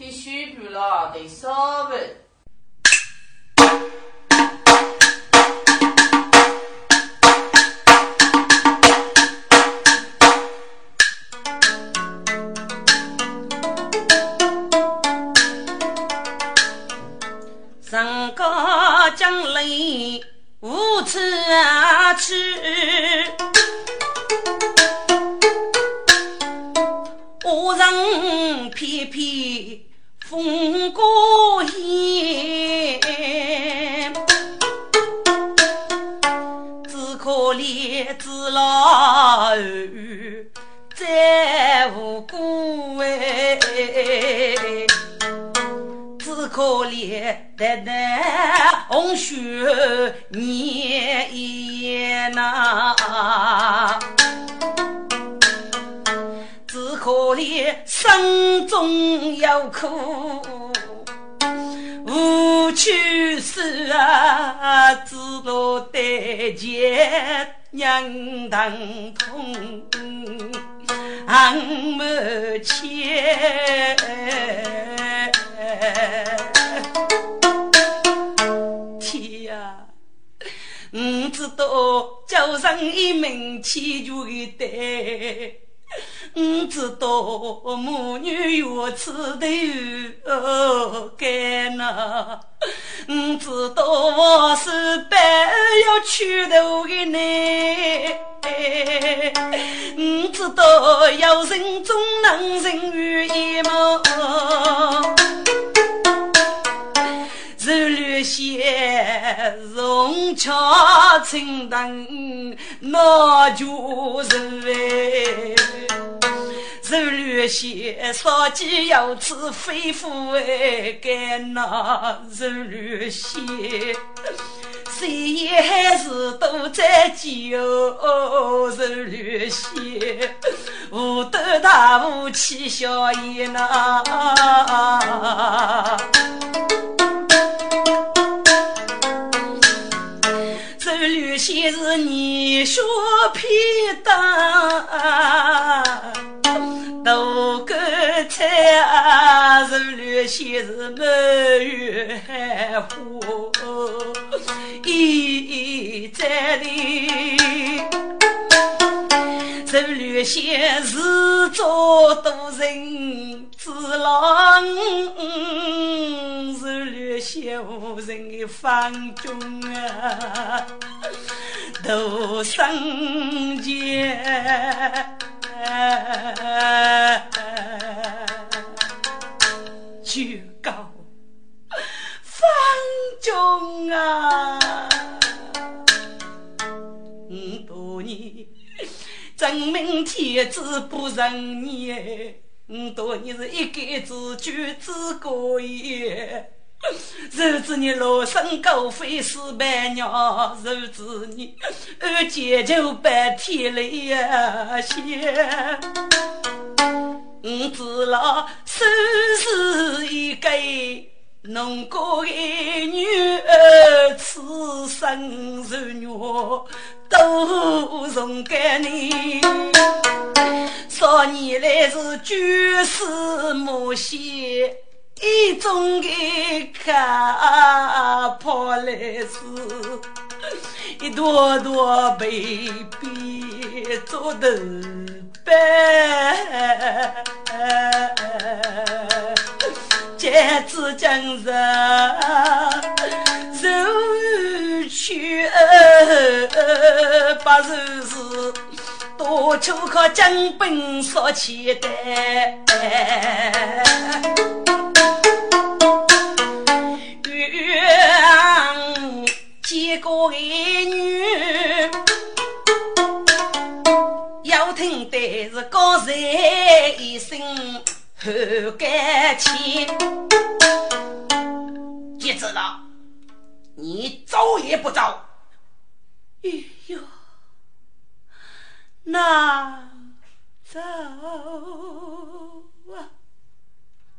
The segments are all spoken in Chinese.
听虚见娘疼痛，俺母亲。天啊，不知道叫上一门千秋的我知道母女有此头干呐，我知道我是白要娶头的你，我知道有人终能人于一梦，如绿线容巧轻灯，那就是手绿线，烧鸡要吃肺腑哎，干那手绿线，谁也还是都在哦，手绿线，武斗大武气笑颜呐。手绿线是你说皮当。豆干菜啊，肉绿些是满月花，一一在里。肉绿些是做多人知郎，肉绿些无人的方中啊，都生结。就告方中啊，五多年真命天子不认你，五多年是一杆子举子过也。如子你罗生狗飞死百鸟，如子你二姐就白天来呀先。我知老生是一个农家的女儿，此生是女都送给你。少年来是绝世魔仙。一种的看破来是，一朵朵被逼做头白，戒指将日柔去把柔是多求靠江本所期待。见过儿女，要听的是高人一声后感情。接着了，你走也不走？哎呦，那走啊！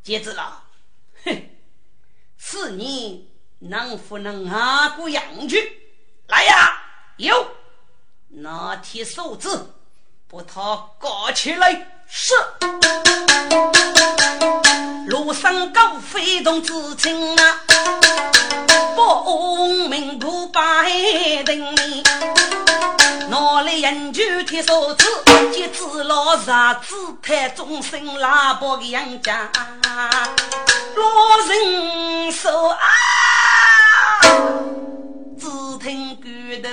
接着了，哼，是你。能不能阿过养去？来呀，有拿铁手子，把他搞起来！是。庐山高飞动知青啊，报名不拜登你，哪里人就贴手指，接子老啥子太终身拉包的杨家，老人说啊，只听骨头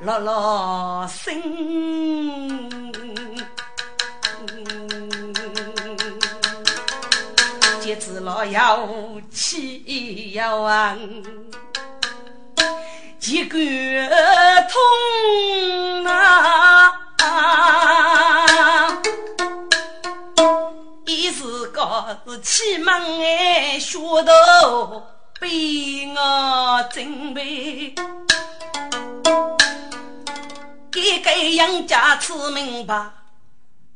落落声。子老要气要亡，几个痛啊！一时个是气闷哎，血头被我准备，给给杨家吃明白，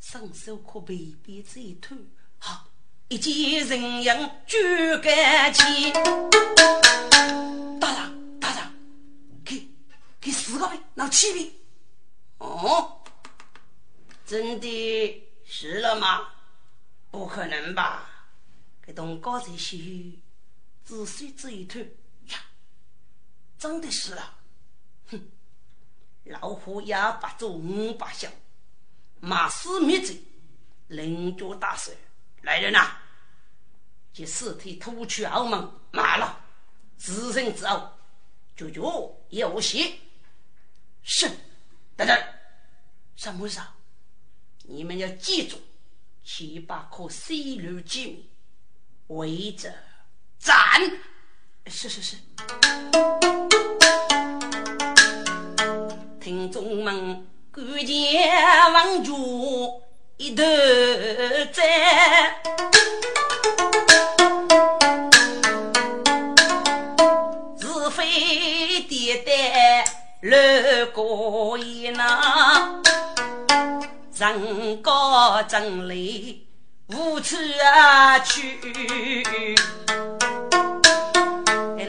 双手可被鞭子一拖。一见人影举杆起，大人大人，给给四个币，拿七币。哦，真的是了吗？不可能吧？给东高才许仔细这一头呀，真的是了。哼，老虎也不做五百响，马死灭罪，人脚大帅。来人呐！将尸体拖去澳门卖了，自身之后，就就有戏。是，等等，什么事？你们要记住，七八颗西路机密，围着斩。是是是。听众们，赶紧往住。一头栽，是非迭代乱过一那，人高真理无处去，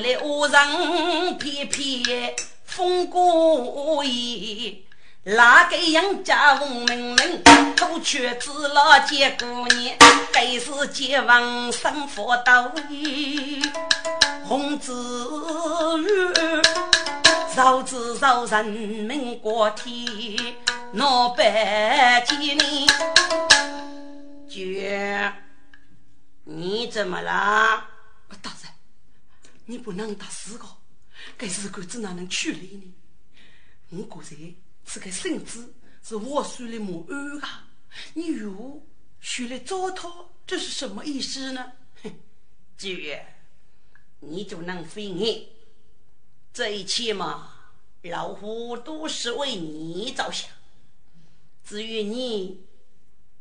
来恶人偏偏风过意。哪个杨家奉命令，偷却子老结姑娘，该是结王生佛道义，红子玉，造子造人民国体，闹百几年。绝，你怎么了？你不能打死我，该是鬼子哪能处理呢？我果然。这个圣旨是我书的母安啊！你又学来糟蹋，这是什么意思呢？哼，九月，你就能飞你？这一切嘛，老虎都是为你着想。至于你，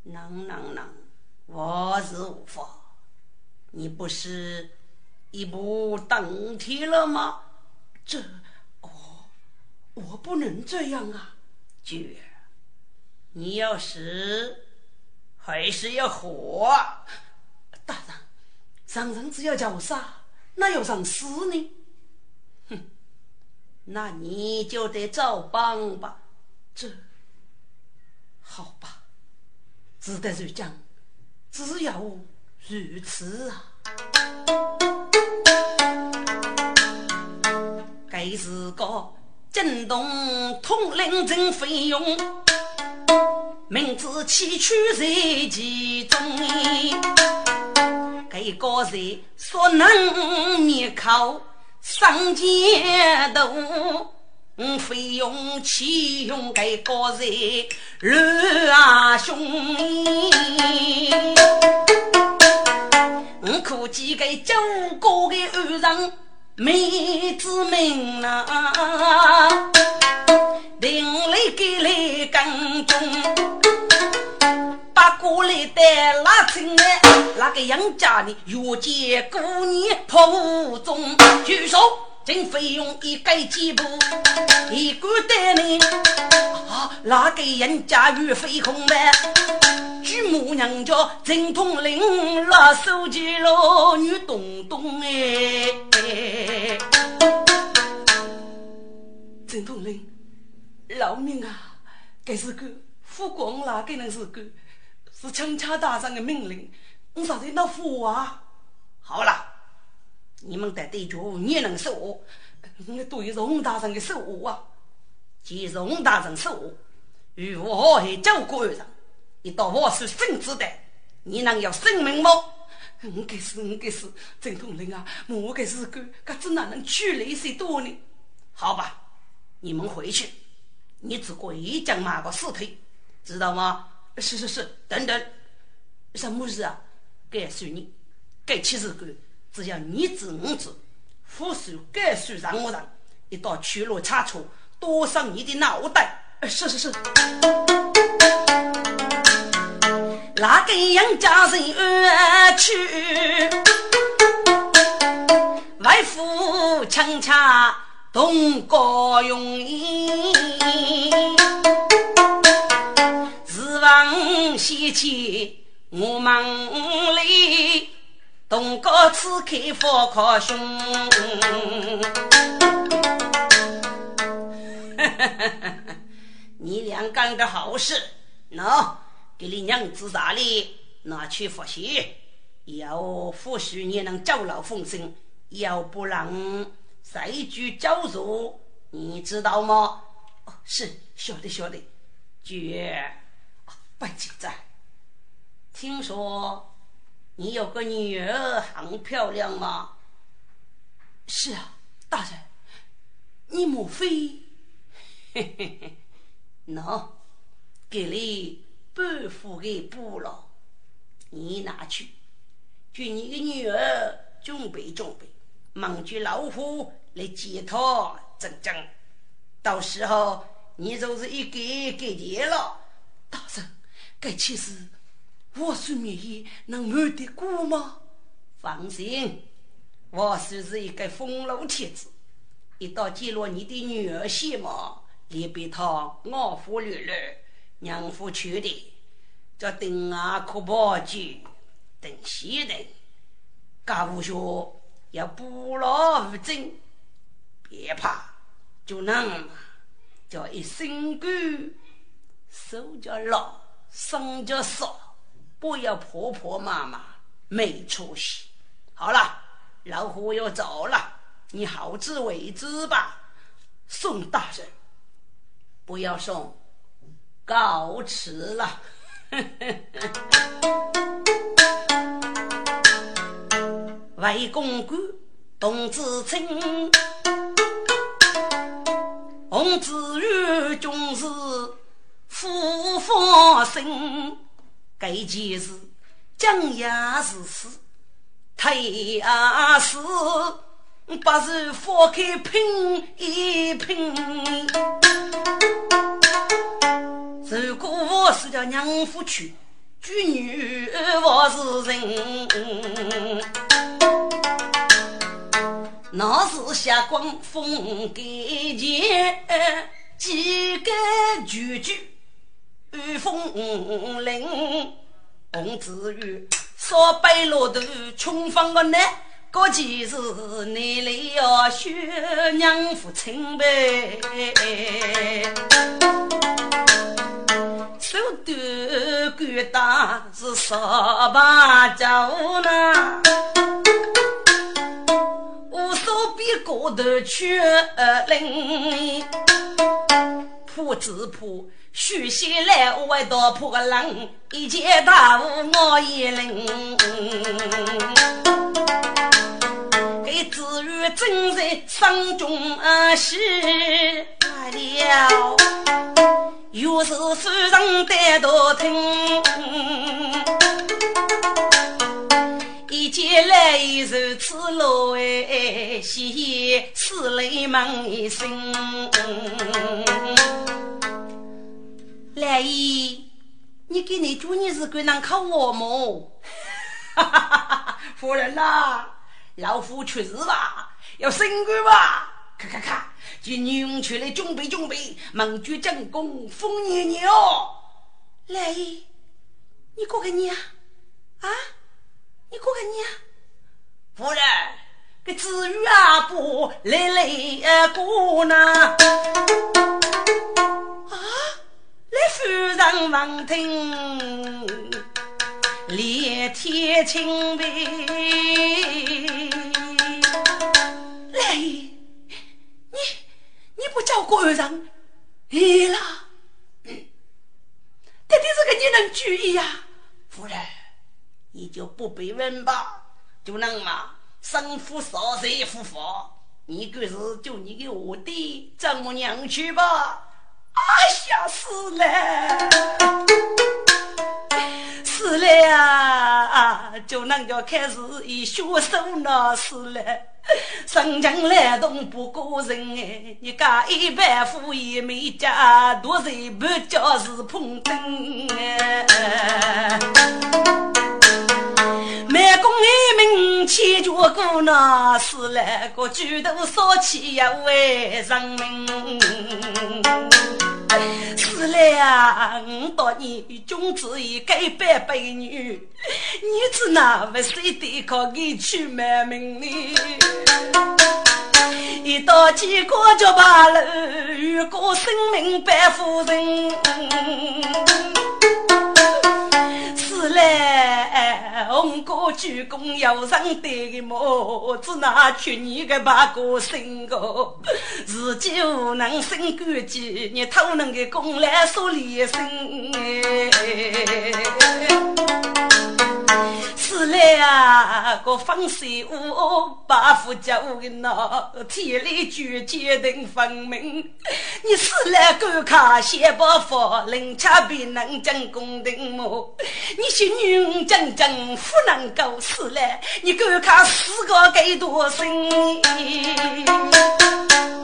能能能，我是无法。你不是一步登天了吗？这，哦，我不能这样啊！绝！你要死还是要活？大人，上人只要叫我杀，那要让死呢？哼，那你就得照办吧。这，好吧，只得如将，只要如此啊。该是个。震动统领真费用，明知崎岖在其中。这个人所能灭口上街头，费用启用这个人乱啊凶。我可见个九个的恶人。妹子们啊，另来给来跟踪，把过来带拉进来，那个杨家的越见姑娘破屋中，举手，请费用一改几步，一个带领，啊，那个人家越飞空呗。举母娘家正统领，拉手机老女东东哎，正统领，饶命啊！这是个副官哪个能是个？是钦差大人的命令，我啥在那火啊？好了，你们得对住，你能说我？我对荣大人的手啊！既荣大人说，如何还教官人？一到我是圣旨的，你能有性命吗？我该是，我该是，郑统领啊！我该是个，可怎哪能去理谁多呢？好吧，你们回去，你只管一将马个尸体，知道吗？是是是，等等，什么事啊？该算你，该起事官，只要你知我知，副手该算让我让，一到去路差错，多伤你的脑袋。是是是。哪个杨家人去？外父强强东高用意，指望西去我梦里，东高此开佛靠胸。你俩干的好事，喏。给你娘子大礼，拿去复习。要复习你能走牢风声，要不然再举教入，你知道吗？哦，是晓得晓得。绝，不紧张。听说你有个女儿很漂亮吗？是啊，大人。你莫非？嘿嘿嘿，喏，给你。半副给布了，你拿去，给你的女儿准备准备，忙句老虎来接她整整。到时候你就是一个给钱了。大人，该其实我孙免疫能瞒得过吗？放心，我算是一个风流天子，一到揭露你的女儿血脉，连被他傲夫略略。娘夫去的，叫丁阿可报警，等西人，家务学要不劳无争，别怕，就能叫一身骨，手脚老，身脚少，不要婆婆妈妈没出息。好了，老虎要走了，你好自为之吧。宋大人，不要送。告辞了，魏公公董子清，洪子玉终是复发生，该件事将也是事，退也是不是放开拼一拼。如果我是叫娘夫去，娶女我是人，那是下光风给钱，几个句句雨风铃，红子玉说白骆驼穷放个难，过几日你来要学娘夫亲白。手端管大是扫把酒呢，我手比过头缺零，铺子铺许仙来外道铺个冷，一见大雾我一领，给子玉正在生中喜了。又是夫人带头听，一见来如此落哎，喜此泪满心。来姨，你给你主你是个能靠我么？哈哈哈哈夫人呐，老夫出事吧，要升官吧？咔咔咔。今女出来准备准备，猛举正功，风年年哦！来，你过个年啊？啊你过个年？夫人，个子玉啊不来来过呢？啊！来夫人闻听，连天清白。来，你你不叫官人，哎啦，爹爹这个你能注意呀？夫人，你就不必问吧，就能嘛，生父少谁夫妇，你个是就你给我的丈母娘去吧。哎呀，死了，死了呀！就那个开始一血手那死了，生将来动不过人哎，你家一百户也没家，多人不叫是碰灯哎。满宫一名千脚过那个举头烧起一位人民。死了五多年，君子一该百百女，你只那不谁对抗给去卖命呢？一刀几个就罢了，如果生命百夫人。来，红歌鞠躬要上对的么？只拿去你个八个生个，自己无能生官计，你偷能的功来说理生。死了啊，个风水屋八副叫个那天理举决定分明。你死了赶看先不发，人家别能讲公定么？你是女人真真不能够死了，你赶看死个该多生？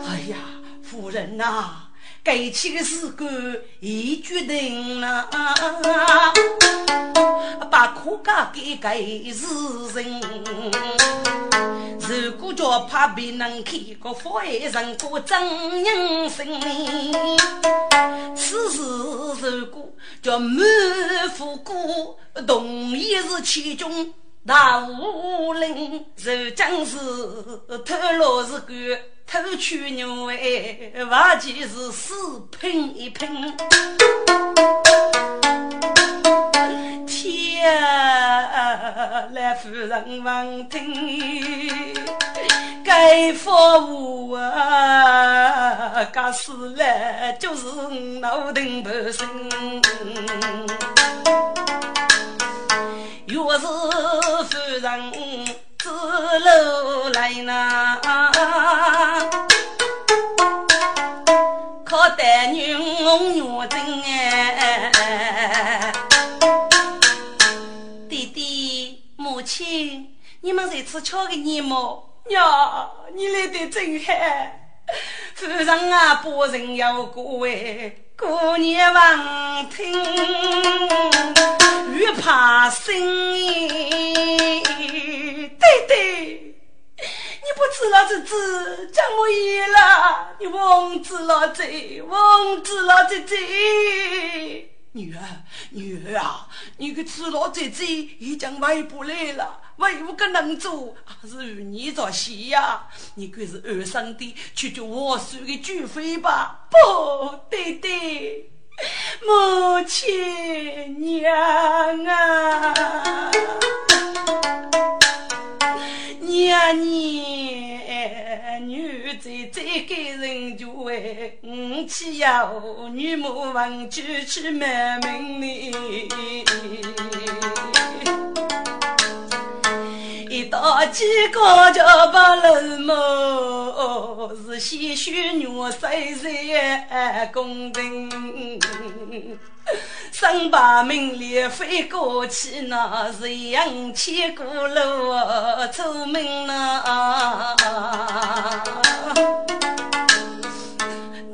哎呀，夫人呐！该起的事干已决定了，把苦家给给是人。如果叫怕别人看个富人过真人生，此事如果叫满腹过，同意是其中。大武林如将士，偷罗是官，偷取牛哎，挖起是死拼一拼。天啊来夫人闻听，该服务啊，该死了就是脑顶不生。若是夫人自楼来呐，可得女红月真哎！弟弟母亲，你们在此瞧个你么？娘，你来的真好。夫人啊，不人要过位。姑娘望听，越怕生。对对，你不知道这字怎么医了？你忘记了这，忘记了这这。女儿，女儿啊，你个赤裸姐姐已经回不来了。为无个能做，还是与你做戏呀？你可是二生的，去救我叔的举妃吧？不对对，母亲娘啊，呀，你，女在再给人就为五七呀，女莫忘举起满门里。一到几个就不冷么？是鲜血尿水在公人，三把名利飞过去，那是扬千古路出门呐。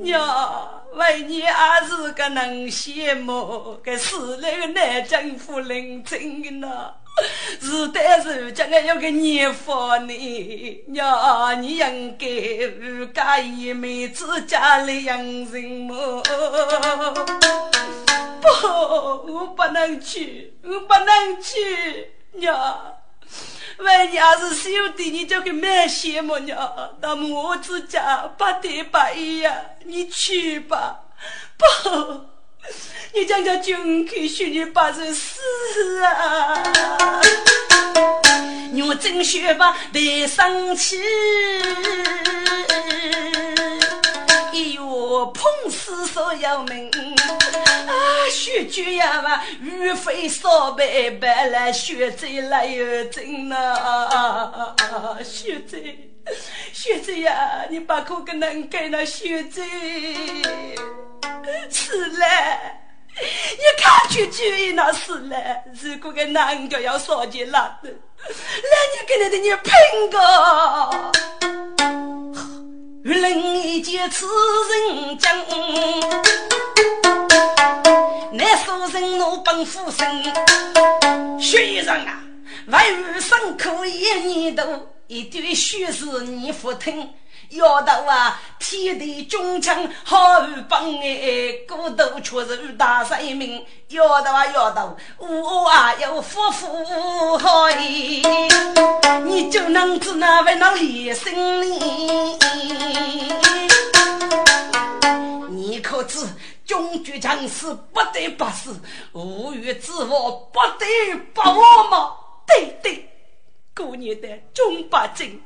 娘。为你也是个能羡慕，该死了个南京夫人真的呐，是但是将来有个年福呢，娘你应该如家一妹子家里养人么？不，我不能去，我不能去，娘。万娘是兄弟，你叫个蛮羡慕娘。那么我自家八对八姨呀，你去吧。不，你讲叫军客许你八十四啊！我真学吧得生气，一月碰死所有命啊！学句呀吧，雨飞烧白白来，学贼来又真呐！学贼，学贼呀！你把口给能给那学贼，是嘞。你看去去那是了，如果个男的要烧进来的，那你跟他的你拼个。人一见此人将，那书人我本富生，学生啊，外语上课一年多，一堆学士你不听。要到啊，天地忠诚好帮哎，孤独却是大生命。要到啊，要到，我啊有夫妇好哎，你就能知那位那李生哩。你可知中举将士不得不死，无欲之我不得不我吗？对对，过年的中八斤，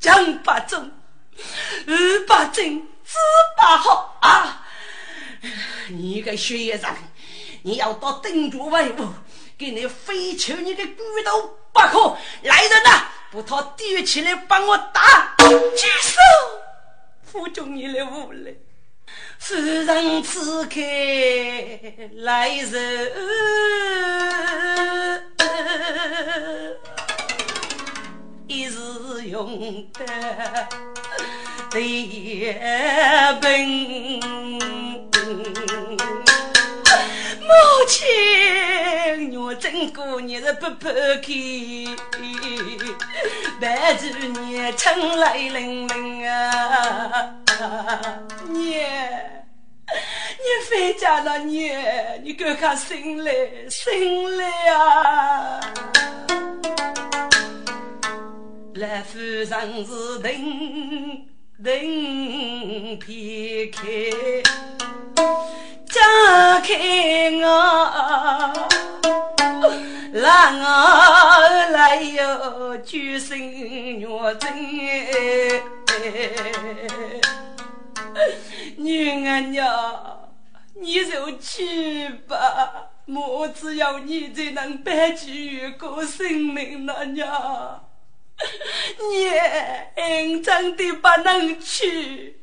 江八中。二八正，四八好啊！你个学生，你要到定住为伍，给你废除你的骨头不可！来人呐，把他提起来帮我打！举手，负重你的武力，夫人此刻来人。一时用得对本，母亲我真过日子不抛开，白住你春来冷冷啊，你你回家了你，你给我看心嘞心嘞啊！来夫人是等等撇开，张开我，让我来哟，举身若真女儿娘，你就去吧，我只要你才能挽救个生命了娘。你真的不能去？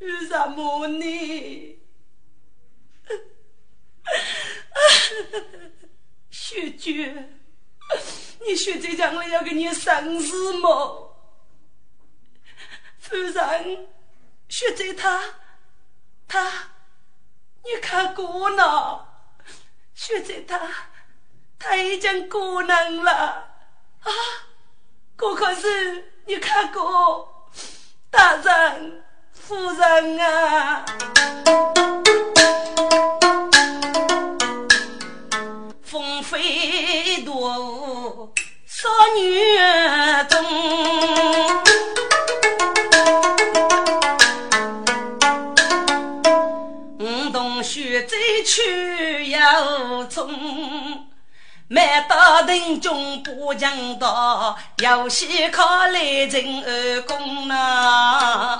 为什么呢？雪娟，你雪姐将来要给你生日么？夫人，雪姐她，她，你看过呢？雪姐她，她已经过能了啊！可可是你看过大人夫人啊，风飞多少女中，五洞雪再去要中。每到人中不讲道，有些靠来人二公呐。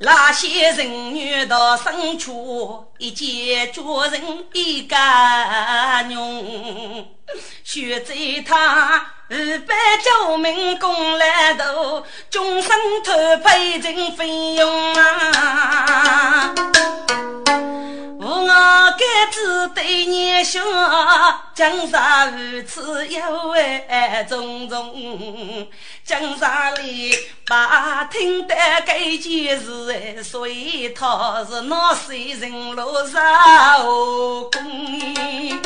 那些人女到深处，一见主人一家用，学在他二百九名公来头，终身托赔人费用啊。对你说，江山如此有爱重重，江山里把听得该件事，所以他是那谁人落下后宫。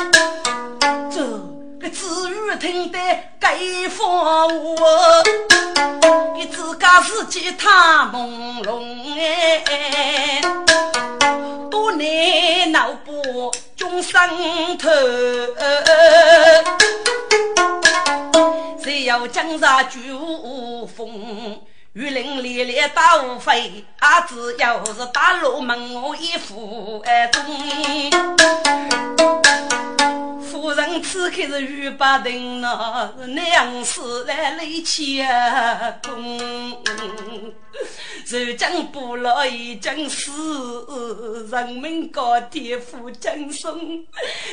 这个子玉听得该放我，你自家自己他朦胧哎。多难脑补终生头，谁要江山久无风，雨林里里打无非，啊，只要是打路门我一副哎中。夫人此刻是雨把灯呐，娘是来累切工。如今部落已经死，人民高铁赴京送，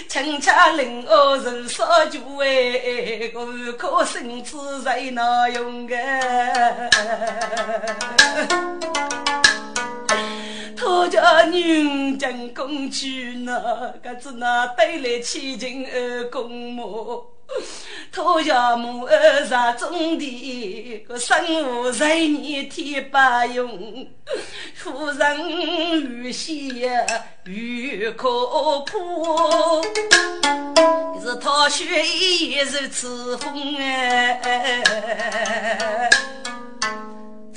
请家令我人少就哎，我可生子在哪用啊？他家女进宫去呢，可是那带来千金二公母。他家母儿上种地，个生活在你天不用。夫人越写越可怕，是他血也如此风哎。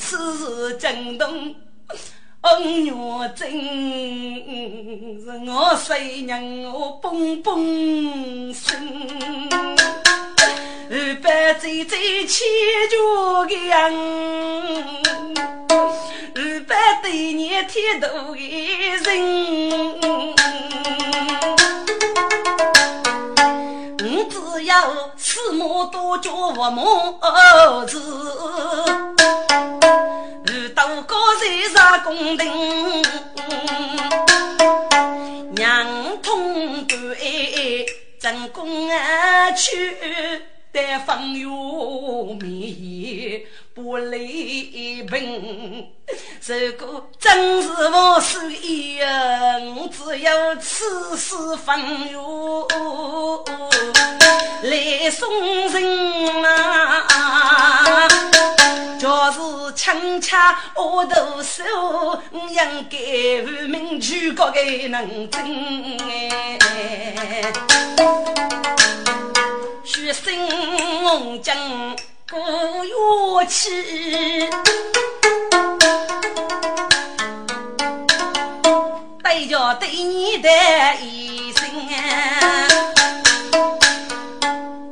此事惊动恩怨真，是我谁让我蹦蹦心。二百岁最千脚样，二百对年天都的人，我只要四母多叫我母子，到高山公定，娘通对正宫啊去。但风雨绵，不离平。如果真是我手艺我只有此时风雨来送人啊！若是强掐我头手，应该无名举高个能真哎。血生将古乐器，对着对你的一声，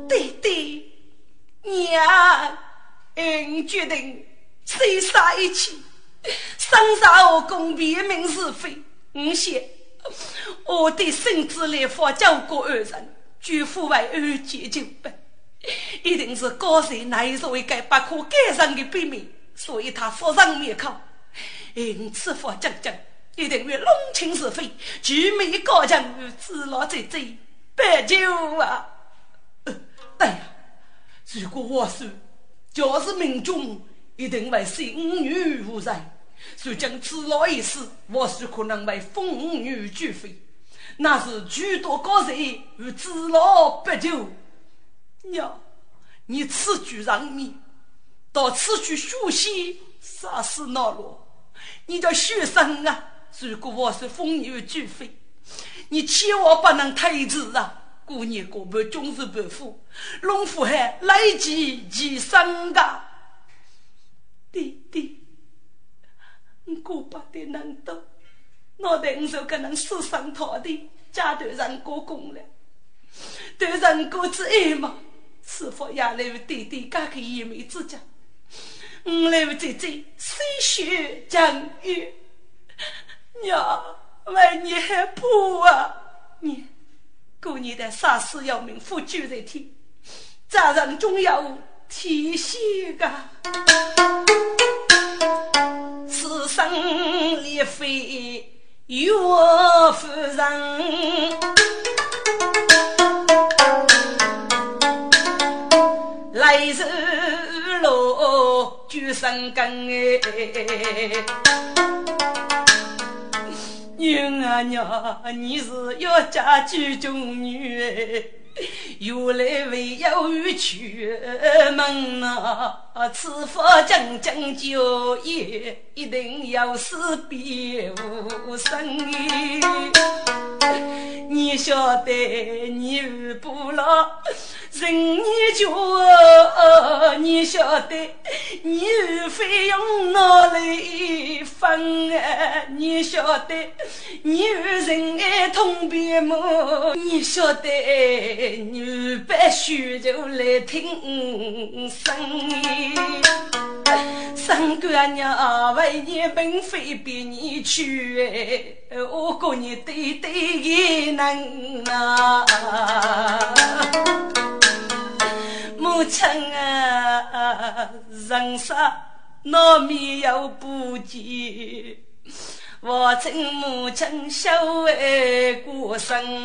对对，娘，俺决定谁杀一起，生杀我公辨明是非。我想，我的孙子来佛教过二人。举夫为二姐就不，一定是高山乃是为该不可改善的秘密，所以他佛上灭口。因此佛讲讲，一定会弄清是非，举眉高强，知老在在，白酒啊！哎呀，如果我说，就是民众一定会心女无在，所将此老一死，我是可能为风雨俱废。那是许多高人与知老不久。娘，你此举让命，到此去学习，杀死恼罗？你叫学生啊！如果我是风雨俱废，你千万不能推辞啊！过年过半，终日不富，农夫还累积其身噶。弟弟，你过不得难道？我等我就可能死生讨的，家对人过功了，对人过之爱嘛，是否也来为弟弟加个一眉之交？我来为姐姐洗血将欲，娘为你害怕啊！娘，过年的杀死要命，夫君在天，家人总要提醒个，此生离非。岳夫人来时路举身根哎，娘啊娘，你是要嫁举中女哎。原来为有出门呐，此佛将将就业，一定要死别无生。你晓得，你不老人你就你晓得，你非用哪里分啊？你晓得，你人爱同别么？你晓得，你必须就来听声音。三姑娘为你并非比你去，我过你对对也能啊。母亲啊，人生难免有不及，我请母亲修为过生。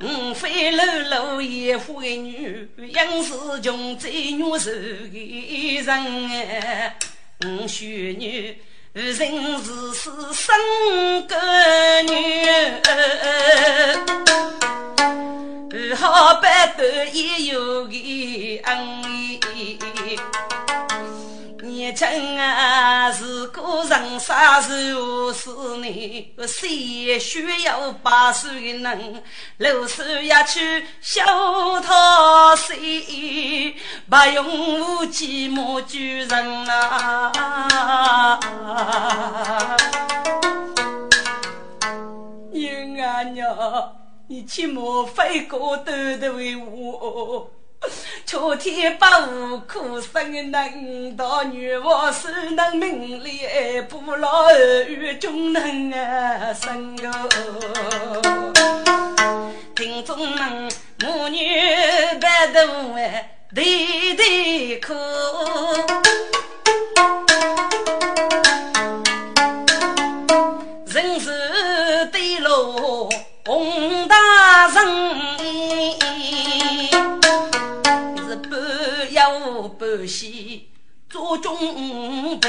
五非老老也会女，养是穷在女手的人。五许女。人是是生个女，好白头也有个恩义。年轻啊，是个人啥时候是呢？谁需要八岁人，六岁要去小讨谁？不用武器莫救人啊！娘啊娘，你去莫飞过头的为我。秋天八五苦生能到女王手能名利不老儿女终能啊生个。听众们母女白头哎对对哭。不惜做准备，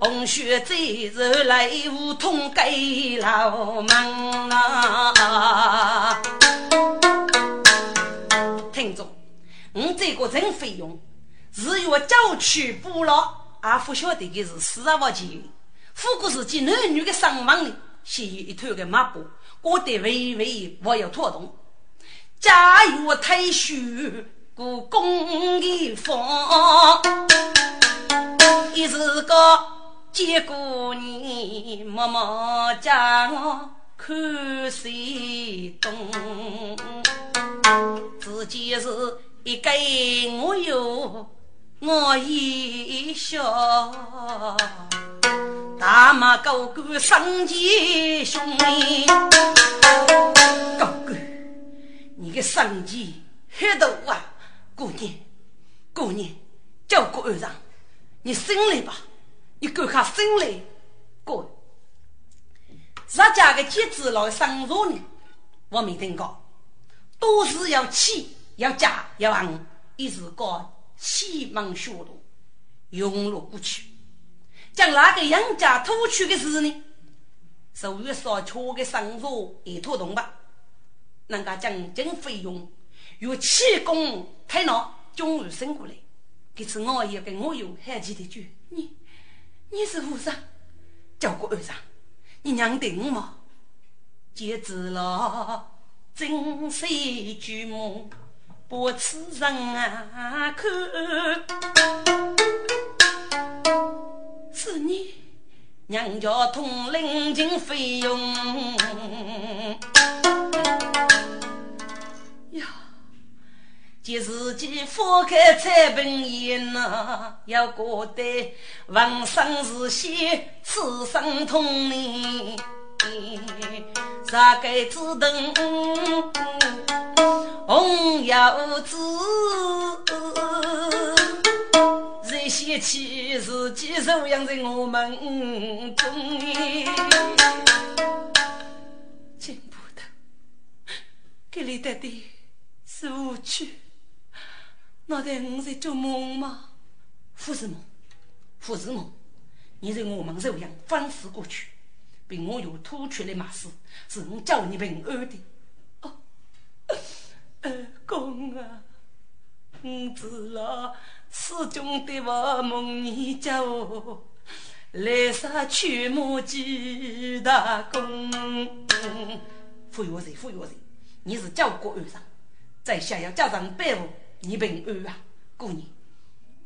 红血最是来无通给老门啊！听着，我这个人费用是要郊区补牢，阿不晓得的是四十万钱。不过是几男女的伤亡里，先一头的马步，过得微微我要拖动，假如退休。故宫的风，一时个结果你默默将我看谁懂？自己是一个我有我一笑，大马高官生前兄弟，高官，你个生前黑头啊！过年，过年，叫过二上，你醒来吧，你赶快醒来，过。咱家的妻子来生茶呢，我没听过，都是要娶，要嫁，要昂，一直搞西门学路，涌入过去。将那个杨家偷去的事呢，属于少缺的生茶一拖动吧，人家将经费用。有气功太闹，终于醒过来。这次我也跟我有还记得句：你你是和尚，叫过和尚，你娘定吗？戒指了，真是举目不此人啊！看，是你娘家统领经费用。即自己翻开彩本眼呐，要觉得闻声是喜，此生痛呢。啥该只等红油子，这些气自己收养在我们中间，见不得，给你带的是无趣。那在我在做梦吗？不是梦，不是梦。你在我们手上反思过去，被我又吐出来马事，是我叫你平安的。哦，二公啊，我知了，始终的我梦你叫我，来杀驱魔几大功。傅月瑞，傅月瑞，你是教国安上，在下要加上百户，你平安啊！姑娘，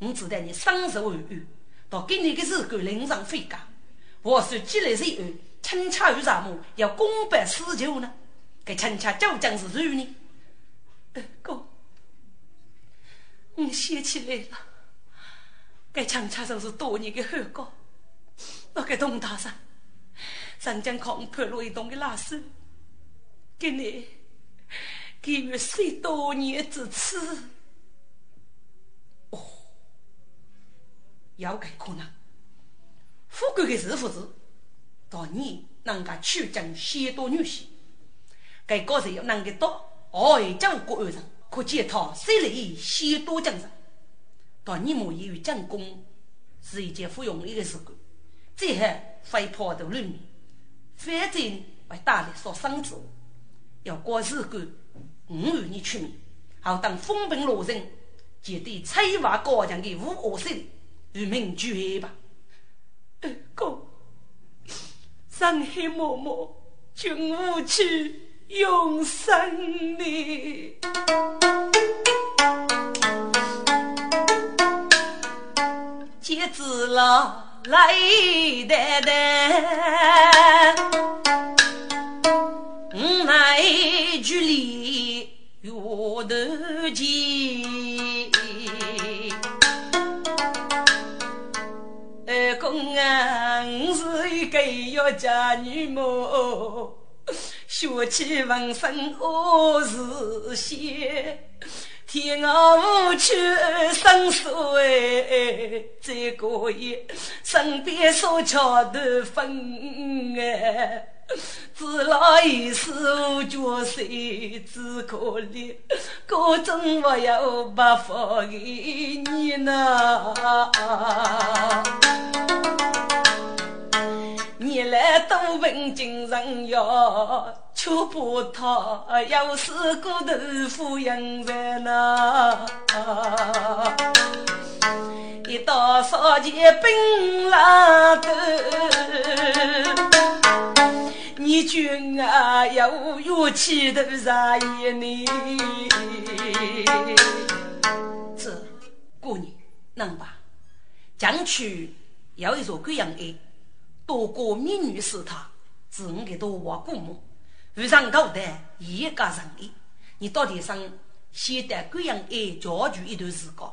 我知道你生受安安，到今年的日干领上飞岗，我说积累税安，亲戚有什么要公办私求呢？给亲戚究竟是谁呢？哥，我想起来了，该亲戚就是多年的后哥，那个董大山，上江康破落一栋的老师，给你给予十多年之赐。哦，要该可能，富贵的是福子，到你能够取经许多女婿，该个人要能够到。哦，将国安人可见他虽累许多精神，但你莫以为将功是一件不容易的事干，最后飞跑到里面，反正为带来所伤之。要过日干，我与你出面，好当风平浪静，绝对摧瓦高墙的无恶势力，与民俱黑吧。二哥，山海漠漠，君无去。永生的，结子了来的的，我那距离月头前，公啊，是一个要嫁女么？学起闻声何时歇？天涯无趣生疏哎，这个夜身边所桥的风哎，只老一世无角色，只可怜各种我要白发给你呢。你来多问今人哟，却不他又是个豆腐人在呐。一道烧钱冰拉头，你君啊有勇气都啥意呢？这过年能吧？将去要一座贵阳爱。多个美女是他，是我给多话过目。遇上高的一个人意，你到底上先得贵阳爱教具一段时光，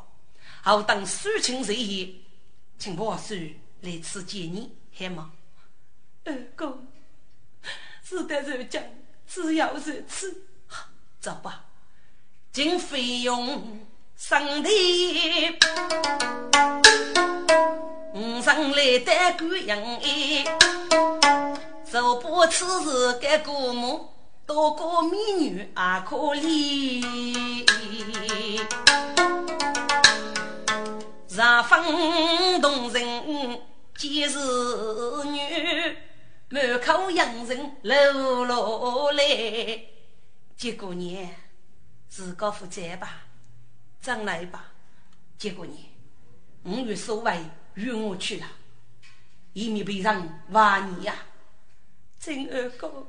好等抒情热夜，请我叔来此见你，好吗？二哥，是得如今，只要如此，走吧。经费用上天。五上来的贵阳哎，若不此时该过目，多个美女也可怜。热风动人皆是女，满口洋人露落来。结果呢，自个负责吧，将来吧。结果呢，五月所谓。与我去了，以免被人挖你呀！真二哥，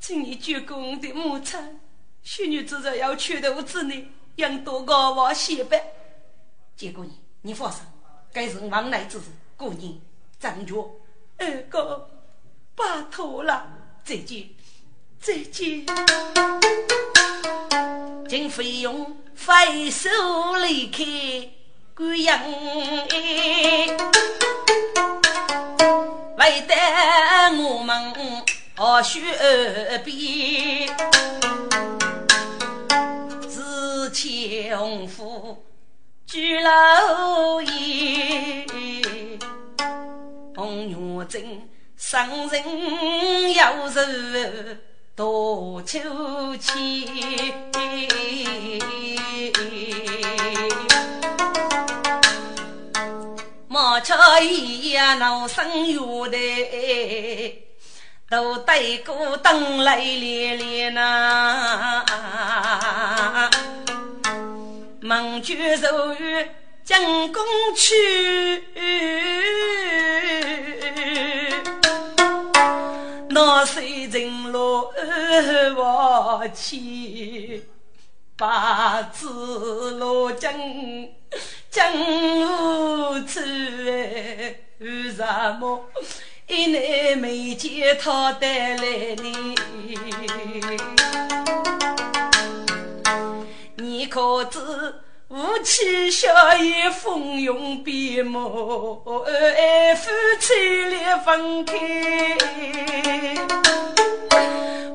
请你救过我的母亲，许女子在要缺肚子呢，养多个娃些呗。结果你，你放心，该是往来之事，过年张觉。二哥，拜托了，再见，再见。经费用挥手离开。贵阳哎，为得我们学学边，自强富居老爷，红月镇生人要是多秋千。莫瞧伊呀，闹生月的，都带个灯来连连呐。梦觉如雨，将功去，那谁人落我去？把子落将将无处哎，为什么一年没见他带来你？你可知夫妻笑也风云变，莫爱夫妻两分开。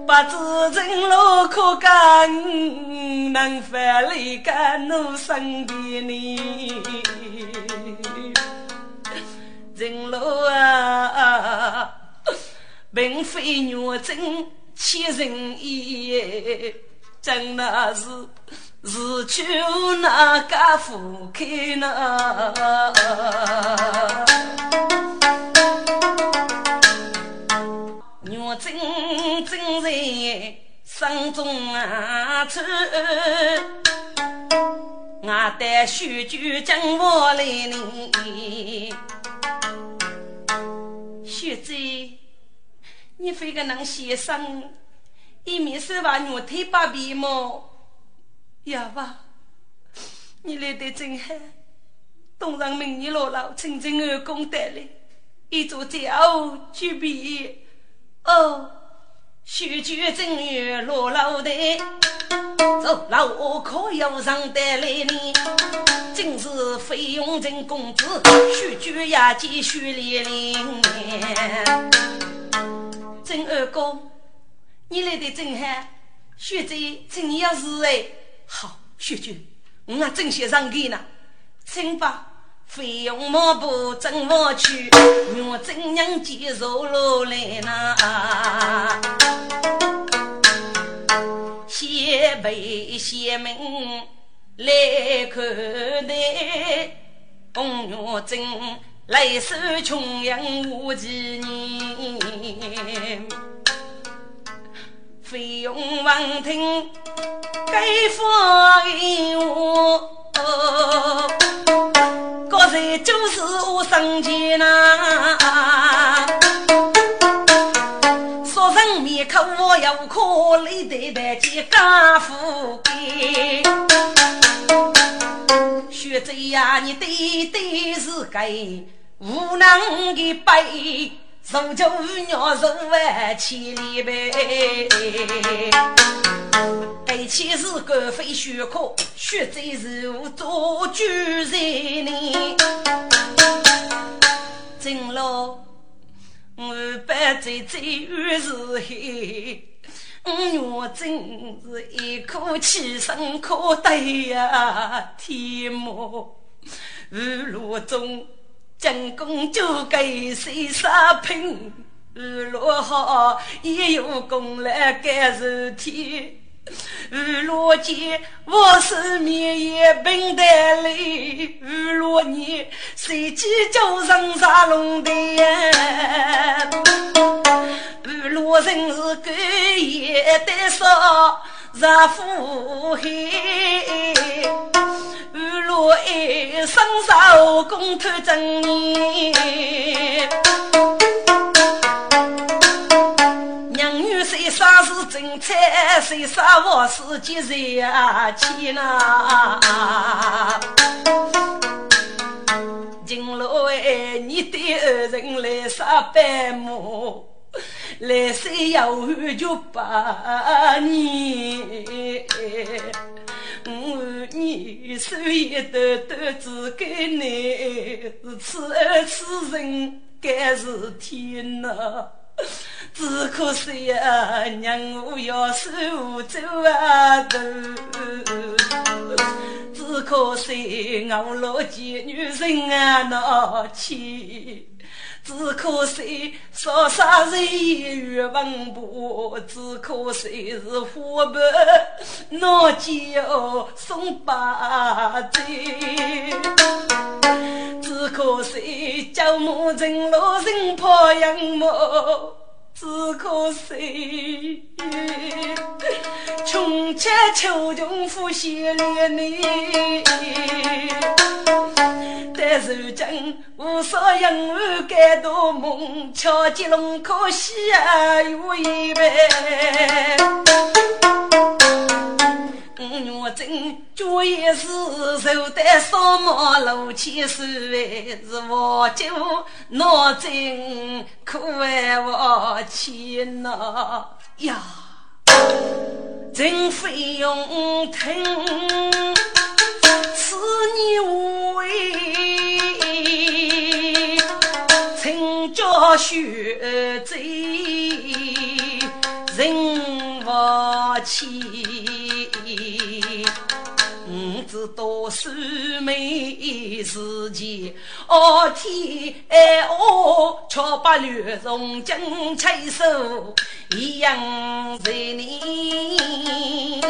不知人路可干，能翻离干我身边呢？人路啊，并非女真欺人意，真那是。是求那个福开呢？我真真在心中啊愁，我带许久将我来呢。雪子，你非个能先生，一面手把牛腿把皮毛。哑巴，你来得真好。东上明年落老，清正二公带来一座轿举杯。哦，许久正月落老的，走老我可要上带来呢。今日费用正公子，许久也继续连连。郑二哥，你来得真好。许在，请你要是哎。好，雪君，我真些上给呢，请吧费用莫不正我去，我怎样接受落来呢？先辈先门来看待，红月真来世穷养我几年。费用望听该发我，刚才就是我生气呐。说人面可我要可累得得几干苦干。学者呀，你对对是该无能的背。手就鸟手万千里呗，爱情是个非虚可，血债是无做主人呢。真老，我百载再遇是黑，我真是一颗气生可待呀，天魔雨露中。进宫就给谁杀拼？日落好也有功来干事体。日落见我是面也平淡里，日落年谁记就上沙龙的？日落人是干也得少。热富海，雨落一生手工偷真是真菜，谁杀我是吉人啊？气呐！金楼哎，你的儿人来杀白马。来生要就八年，我你手一抖抖只给你，此儿此人该是天呐！只可惜呀，娘我要守走啊头，只可惜我老几女人啊闹气。只可惜少杀人与文不，只可惜是花白闹酒送八醉，只可惜叫母人老人怕养母，只可惜，穷且求穷夫血连泥。但如今无所因儿改多梦，巧吉龙可惜啊有一辈。我真脚也是走在沙漠路前是是我就脑筋可为我牵呐呀，真费用疼此你为，请教学贼子多寿没时间，哦天哎哦，却把绿松金牵手一样在你。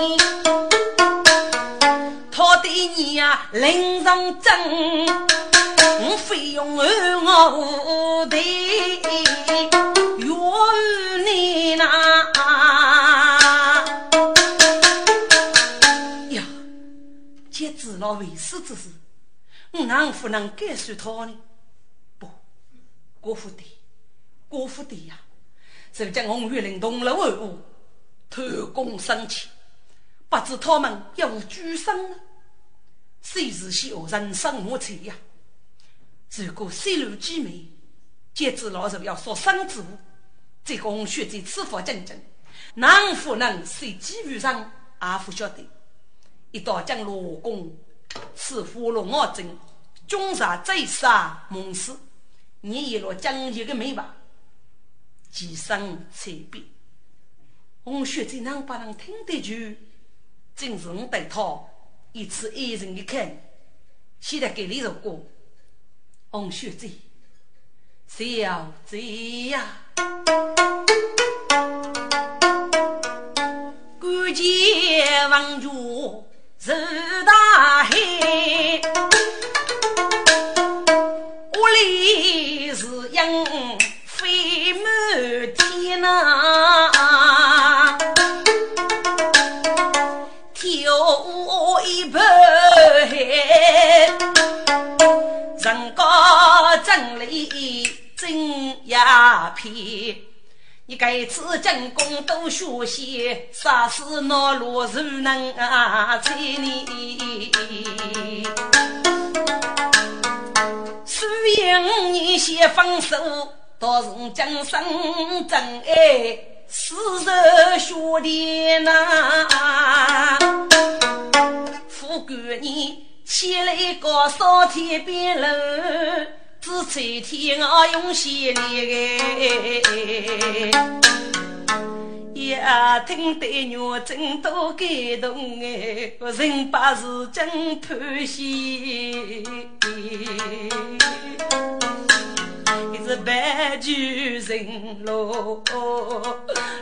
他对你呀，领上阵，我费用二我的，愿你那。知老为师之事，我能不能改算他呢？不，国父对，国父对呀！就将红玉林同了万物，偷功生气，不知他们有无居生呢？谁是小人生莫测呀？如果水陆机美，皆知老人要说生之物，这个红血在此法真正，能不能随机遇上，阿不晓得。一道将罗公是俘虏我阵，军杀贼杀猛士，你一路将一个美吧，几生才变。红雪怎能把人听得住？正是我对他一次爱人的看，现在给你首歌，红雪子，小子呀，孤剑望住。是大海，该次进宫都学习，啥事恼路如能啊？催你，虽然你先放手，倒是今生真爱死人学的呐。富贵你起来个烧天边楼。是春天我用心哎，呀，听得我真多感动哎，人把事真盼喜，一是白驹人路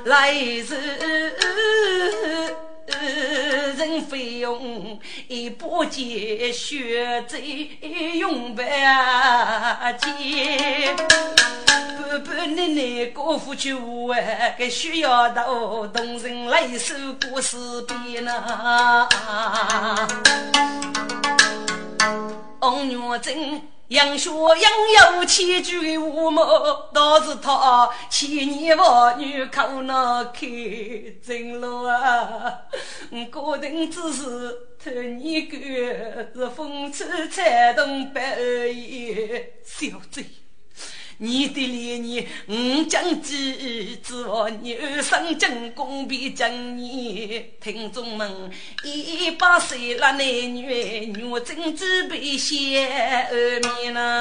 来时。人费用一把剑，血债用百劫。半半奶奶高夫酒啊，该需要到动人来首故事边呐。红娘真。杨学杨有千军五马，都是他千年王女可能开真路啊！我个人只是托你个是风吹彩动百叶小嘴。你的脸，你五将计，指望你二生进宫比正你听众们一把岁了，男女女真准备先二面呐，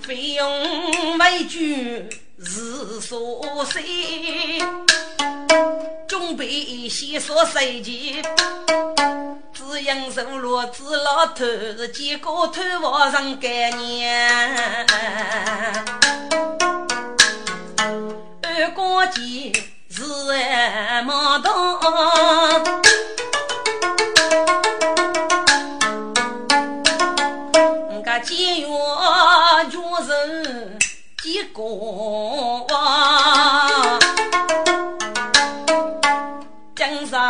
费用美酒是所需，准备先说十件。只因受落子老头是几个头发上概念，二哥姐是毛东，我个监狱过，江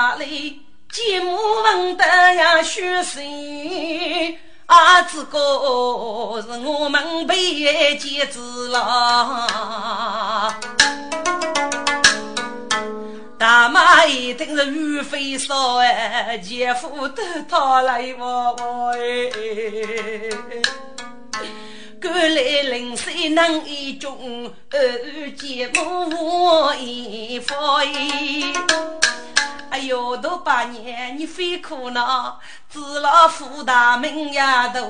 山里寂寞闻得呀血腥，啊，这个是我们被劫子了。大妈一定是雨飞烧哎，姐夫都讨来我我哎。赶来临水能一中，二姐母一夫哎哎呦，大八年你非苦恼，知老夫大门也大，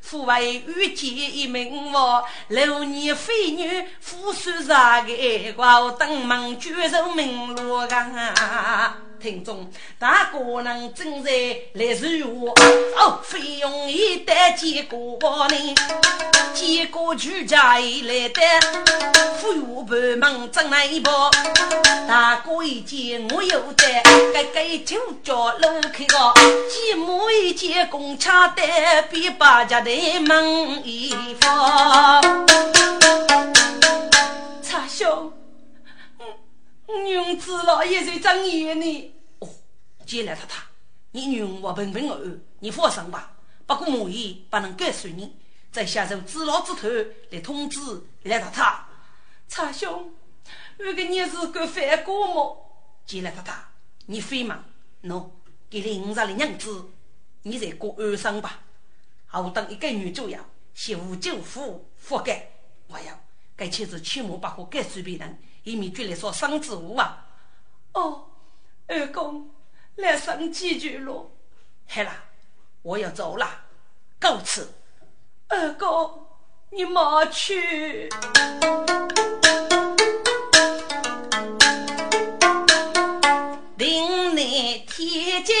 父为御姐一名王，六年妃女夫算啥个？我登门举手名路啊！听众，大哥能正在来是我，哦，费用一单几个呢？几个举家来的，富裕半门挣来一包。大哥一见我有的，该该就叫路开个。继母一见公差的，比把家的门一放。差兄。娘子老爷在睁眼呢。哦，进来太太，你娘我平平安安，你放心吧。不过母爷不能告诉你，在下手知老之头来通知来太太。差兄，那个你是个犯过吗？进来太太，你非忙，喏，给你五十的银子，你再过二生吧。好等一个女主要媳妇舅父覆盖，我要该妻子切莫把话告诉别人。一面举来说生子物啊！哦，二公来生几句咯。好了，我要走了，告辞。二公，你莫去。岭内天阶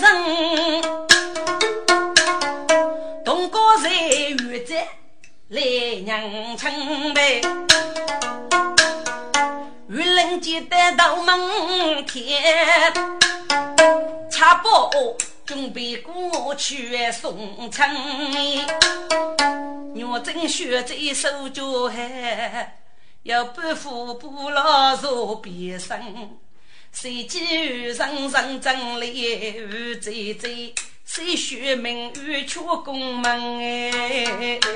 人，东高山玉泽来娘亲呗。玉林记得到门前，恰把准备过去送亲。若真学在手脚海，要不服不老做别生。谁知人人争理无贼贼，谁学名誉却公门哎。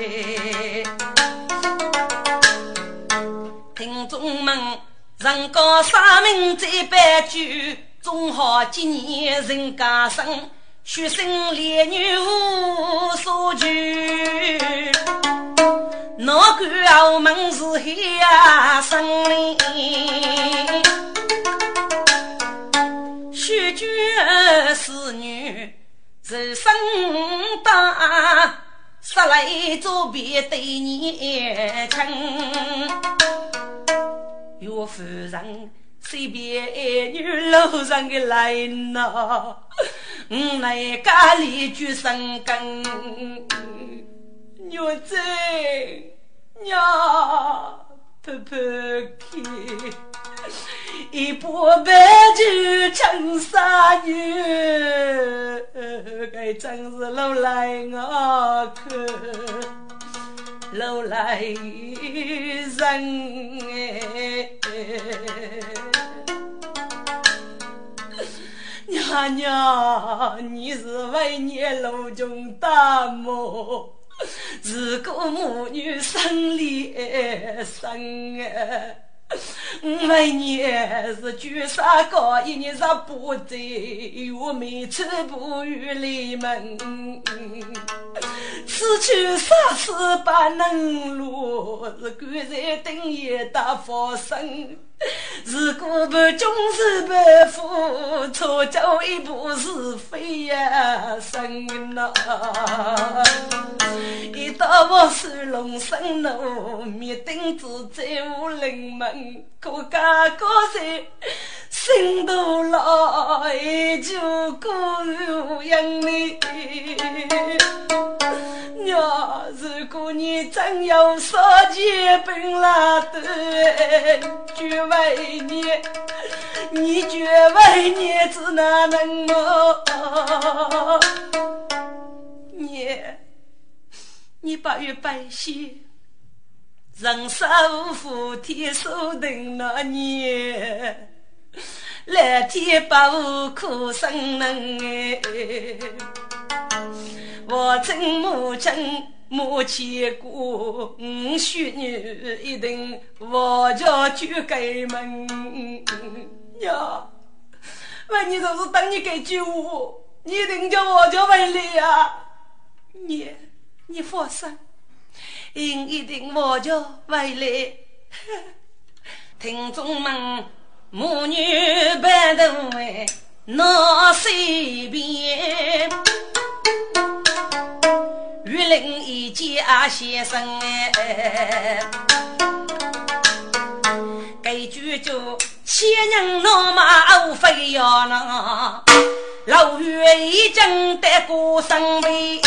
听众们。人高三名在白驹，中好几年人家生，学生烈女无所惧。哪管澳门是黑呀森林，学君是女人生大，杀来做别对年轻。岳夫人随便一女路上的来呐，我来家里举生根，娘子娘婆婆去，一把白酒敬杀女，该真是老来我看。楼来人哎，娘娘，你是为年楼中大母，如果母女生离生哎。每年是九三个，一年十八载，我每次不与离门。此去杀死不能落，是关在等也得发生。如果不重视不负，错走一步是非呀生呐。一到我是龙生路，灭顶子在我临门，可家高山心头来就孤影你。娘，如果你真有少钱本拉的，就为你，你就为你，只哪能么？你，你八月半仙，人生无福，天数定那年。蓝天白雾苦生人哎，我真母亲莫牵挂，我孙女一定我家就开门呀。问你就是等你给句话，你一定叫我家回来呀。你你放心，一定我家回来。听众们。母女白头哎，闹水边，玉林一家先生哎，这句就千人闹马无非要那，老岳已经得过生悲。